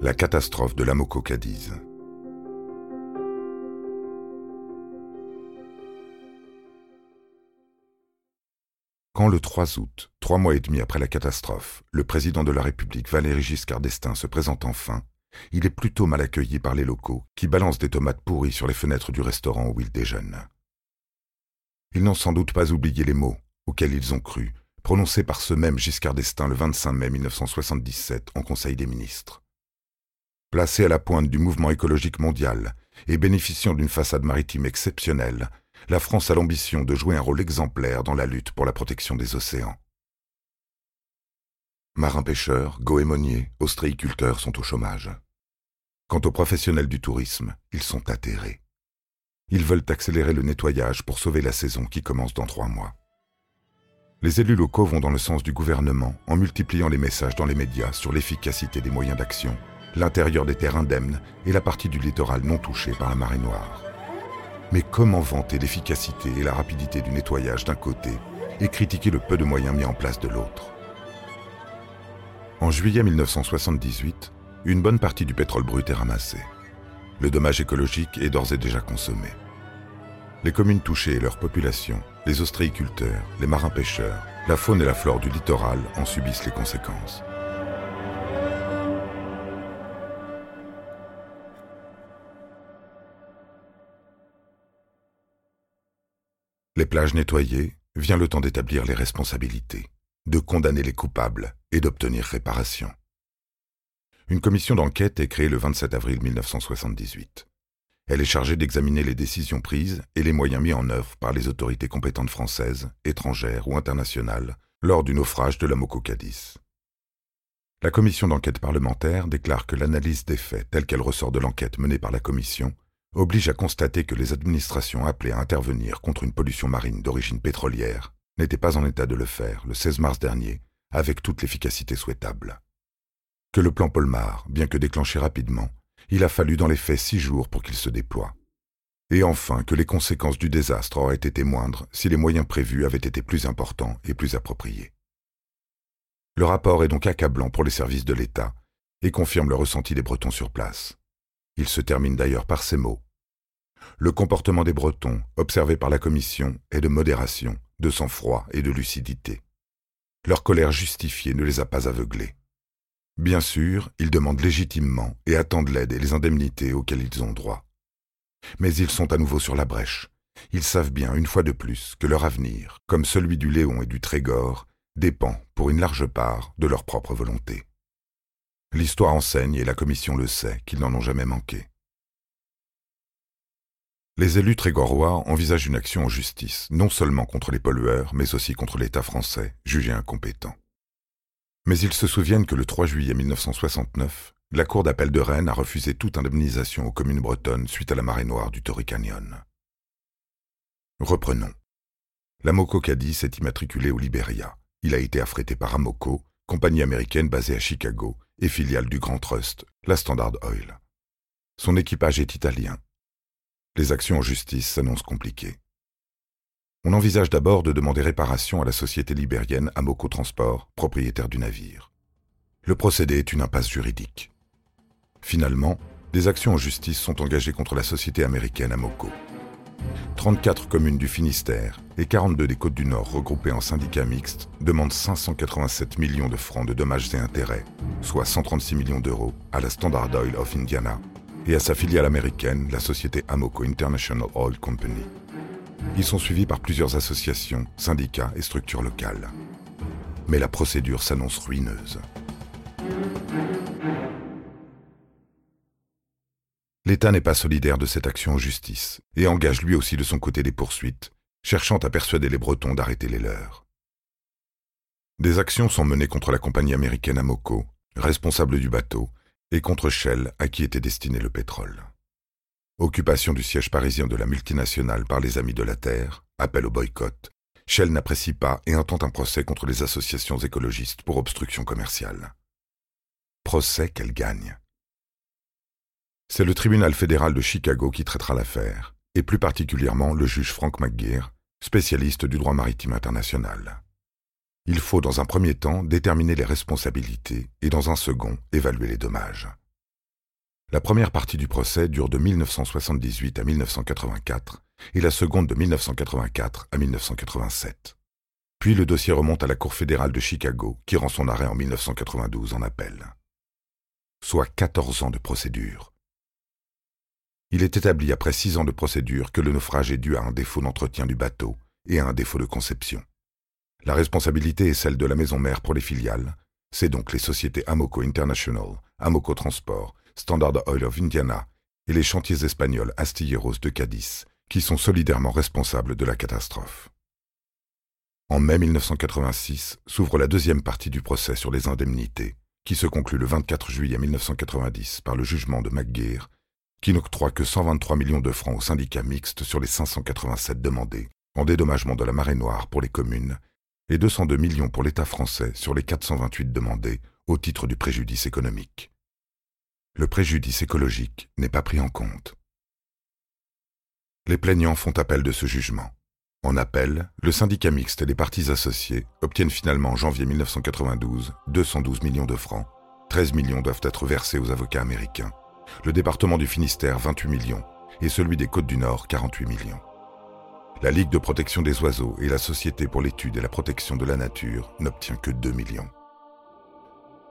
La catastrophe de l'Amoco Cadiz. Quand le 3 août, trois mois et demi après la catastrophe, le président de la République Valéry Giscard d'Estaing se présente enfin, il est plutôt mal accueilli par les locaux qui balancent des tomates pourries sur les fenêtres du restaurant où il déjeune. Ils n'ont sans doute pas oublié les mots auxquels ils ont cru, prononcés par ce même Giscard d'Estaing le 25 mai 1977 en Conseil des ministres. Placé à la pointe du mouvement écologique mondial et bénéficiant d'une façade maritime exceptionnelle, la France a l'ambition de jouer un rôle exemplaire dans la lutte pour la protection des océans. Marins-pêcheurs, goémoniers, ostréiculteurs sont au chômage. Quant aux professionnels du tourisme, ils sont atterrés. Ils veulent accélérer le nettoyage pour sauver la saison qui commence dans trois mois. Les élus locaux vont dans le sens du gouvernement en multipliant les messages dans les médias sur l'efficacité des moyens d'action, l'intérieur des terres indemnes et la partie du littoral non touchée par la marée noire. Mais comment vanter l'efficacité et la rapidité du nettoyage d'un côté et critiquer le peu de moyens mis en place de l'autre? En juillet 1978, une bonne partie du pétrole brut est ramassée. Le dommage écologique est d'ores et déjà consommé. Les communes touchées et leur population, les ostréiculteurs, les marins-pêcheurs, la faune et la flore du littoral en subissent les conséquences. Les plages nettoyées, vient le temps d'établir les responsabilités, de condamner les coupables et d'obtenir réparation. Une commission d'enquête est créée le 27 avril 1978. Elle est chargée d'examiner les décisions prises et les moyens mis en œuvre par les autorités compétentes françaises, étrangères ou internationales lors du naufrage de la Moco Cadiz. La commission d'enquête parlementaire déclare que l'analyse des faits telle qu'elle ressort de l'enquête menée par la commission oblige à constater que les administrations appelées à intervenir contre une pollution marine d'origine pétrolière n'étaient pas en état de le faire le 16 mars dernier avec toute l'efficacité souhaitable. Que le plan Polmar, bien que déclenché rapidement, il a fallu dans les faits six jours pour qu'il se déploie. Et enfin que les conséquences du désastre auraient été moindres si les moyens prévus avaient été plus importants et plus appropriés. Le rapport est donc accablant pour les services de l'État et confirme le ressenti des Bretons sur place. Il se termine d'ailleurs par ces mots. Le comportement des Bretons, observé par la Commission, est de modération, de sang-froid et de lucidité. Leur colère justifiée ne les a pas aveuglés. Bien sûr, ils demandent légitimement et attendent l'aide et les indemnités auxquelles ils ont droit. Mais ils sont à nouveau sur la brèche. Ils savent bien, une fois de plus, que leur avenir, comme celui du Léon et du Trégor, dépend, pour une large part, de leur propre volonté. L'histoire enseigne, et la Commission le sait, qu'ils n'en ont jamais manqué. Les élus trégorois envisagent une action en justice, non seulement contre les pollueurs, mais aussi contre l'État français, jugé incompétent. Mais ils se souviennent que le 3 juillet 1969, la Cour d'appel de Rennes a refusé toute indemnisation aux communes bretonnes suite à la marée noire du Torrey. Reprenons. L'Amoco Cadiz s'est immatriculé au Liberia. Il a été affrété par Amoco, compagnie américaine basée à Chicago et filiale du Grand Trust, la Standard Oil. Son équipage est italien. Les actions en justice s'annoncent compliquées. On envisage d'abord de demander réparation à la société libérienne Amoco Transport, propriétaire du navire. Le procédé est une impasse juridique. Finalement, des actions en justice sont engagées contre la société américaine Amoco. 34 communes du Finistère et 42 des Côtes du Nord regroupées en syndicats mixtes demandent 587 millions de francs de dommages et intérêts, soit 136 millions d'euros, à la Standard Oil of Indiana et à sa filiale américaine, la société Amoco International Oil Company. Ils sont suivis par plusieurs associations, syndicats et structures locales. Mais la procédure s'annonce ruineuse. L'État n'est pas solidaire de cette action en justice et engage lui aussi de son côté des poursuites, cherchant à persuader les Bretons d'arrêter les leurs. Des actions sont menées contre la compagnie américaine Amoco, responsable du bateau, et contre Shell à qui était destiné le pétrole. Occupation du siège parisien de la multinationale par les Amis de la Terre, appel au boycott, Shell n'apprécie pas et intente un procès contre les associations écologistes pour obstruction commerciale. Procès qu'elle gagne. C'est le tribunal fédéral de Chicago qui traitera l'affaire, et plus particulièrement le juge Frank McGear, spécialiste du droit maritime international. Il faut dans un premier temps déterminer les responsabilités et dans un second évaluer les dommages. La première partie du procès dure de 1978 à 1984 et la seconde de 1984 à 1987. Puis le dossier remonte à la Cour fédérale de Chicago qui rend son arrêt en 1992 en appel. Soit 14 ans de procédure. Il est établi après six ans de procédure que le naufrage est dû à un défaut d'entretien du bateau et à un défaut de conception. La responsabilité est celle de la maison mère pour les filiales, c'est donc les sociétés Amoco International, Amoco Transport, Standard Oil of Indiana et les chantiers espagnols Astilleros de Cadiz, qui sont solidairement responsables de la catastrophe. En mai 1986 s'ouvre la deuxième partie du procès sur les indemnités, qui se conclut le 24 juillet 1990 par le jugement de McGear, qui n'octroie que 123 millions de francs au syndicat mixte sur les 587 demandés en dédommagement de la marée noire pour les communes et 202 millions pour l'État français sur les 428 demandés au titre du préjudice économique. Le préjudice écologique n'est pas pris en compte. Les plaignants font appel de ce jugement. En appel, le syndicat mixte et les partis associés obtiennent finalement en janvier 1992 212 millions de francs. 13 millions doivent être versés aux avocats américains. Le département du Finistère 28 millions et celui des Côtes du Nord 48 millions. La Ligue de protection des oiseaux et la Société pour l'étude et la protection de la nature n'obtient que 2 millions.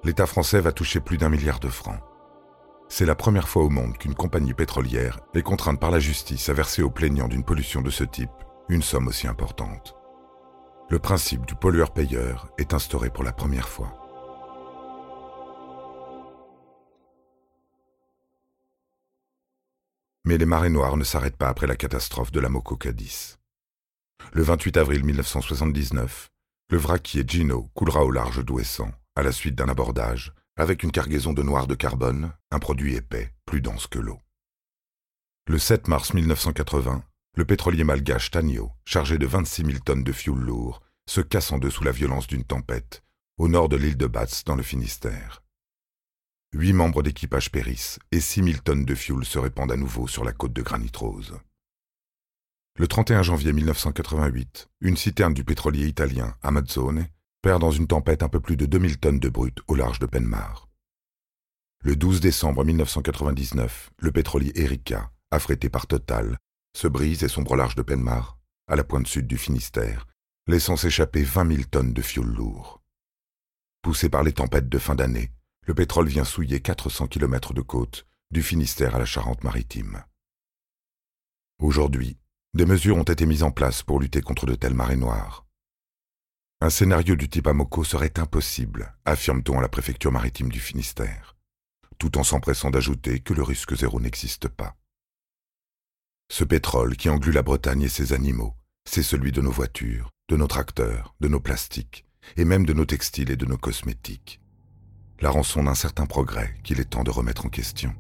L'État français va toucher plus d'un milliard de francs. C'est la première fois au monde qu'une compagnie pétrolière est contrainte par la justice à verser aux plaignants d'une pollution de ce type une somme aussi importante. Le principe du pollueur-payeur est instauré pour la première fois. Mais les marées noires ne s'arrêtent pas après la catastrophe de la Moco Cadiz. Le 28 avril 1979, le vraquier Gino coulera au large d'Ouessant à la suite d'un abordage avec une cargaison de noir de carbone, un produit épais, plus dense que l'eau. Le 7 mars 1980, le pétrolier malgache Tanio, chargé de 26 000 tonnes de fioul lourd, se casse en deux sous la violence d'une tempête, au nord de l'île de Batz dans le Finistère. Huit membres d'équipage périssent et 6 000 tonnes de fioul se répandent à nouveau sur la côte de Granit Rose. Le 31 janvier 1988, une citerne du pétrolier italien Amazzone perd dans une tempête un peu plus de 2000 tonnes de brut au large de Penmar. Le 12 décembre 1999, le pétrolier Erika, affrété par Total, se brise et sombre large de Penmar, à la pointe sud du Finistère, laissant s'échapper 20 000 tonnes de fioul lourd. Poussé par les tempêtes de fin d'année, le pétrole vient souiller 400 kilomètres de côte, du Finistère à la Charente-Maritime. Aujourd'hui, des mesures ont été mises en place pour lutter contre de telles marées noires. Un scénario du type Amoco serait impossible, affirme-t-on à la préfecture maritime du Finistère, tout en s'empressant d'ajouter que le risque zéro n'existe pas. Ce pétrole qui englue la Bretagne et ses animaux, c'est celui de nos voitures, de nos tracteurs, de nos plastiques, et même de nos textiles et de nos cosmétiques. La rançon d'un certain progrès qu'il est temps de remettre en question.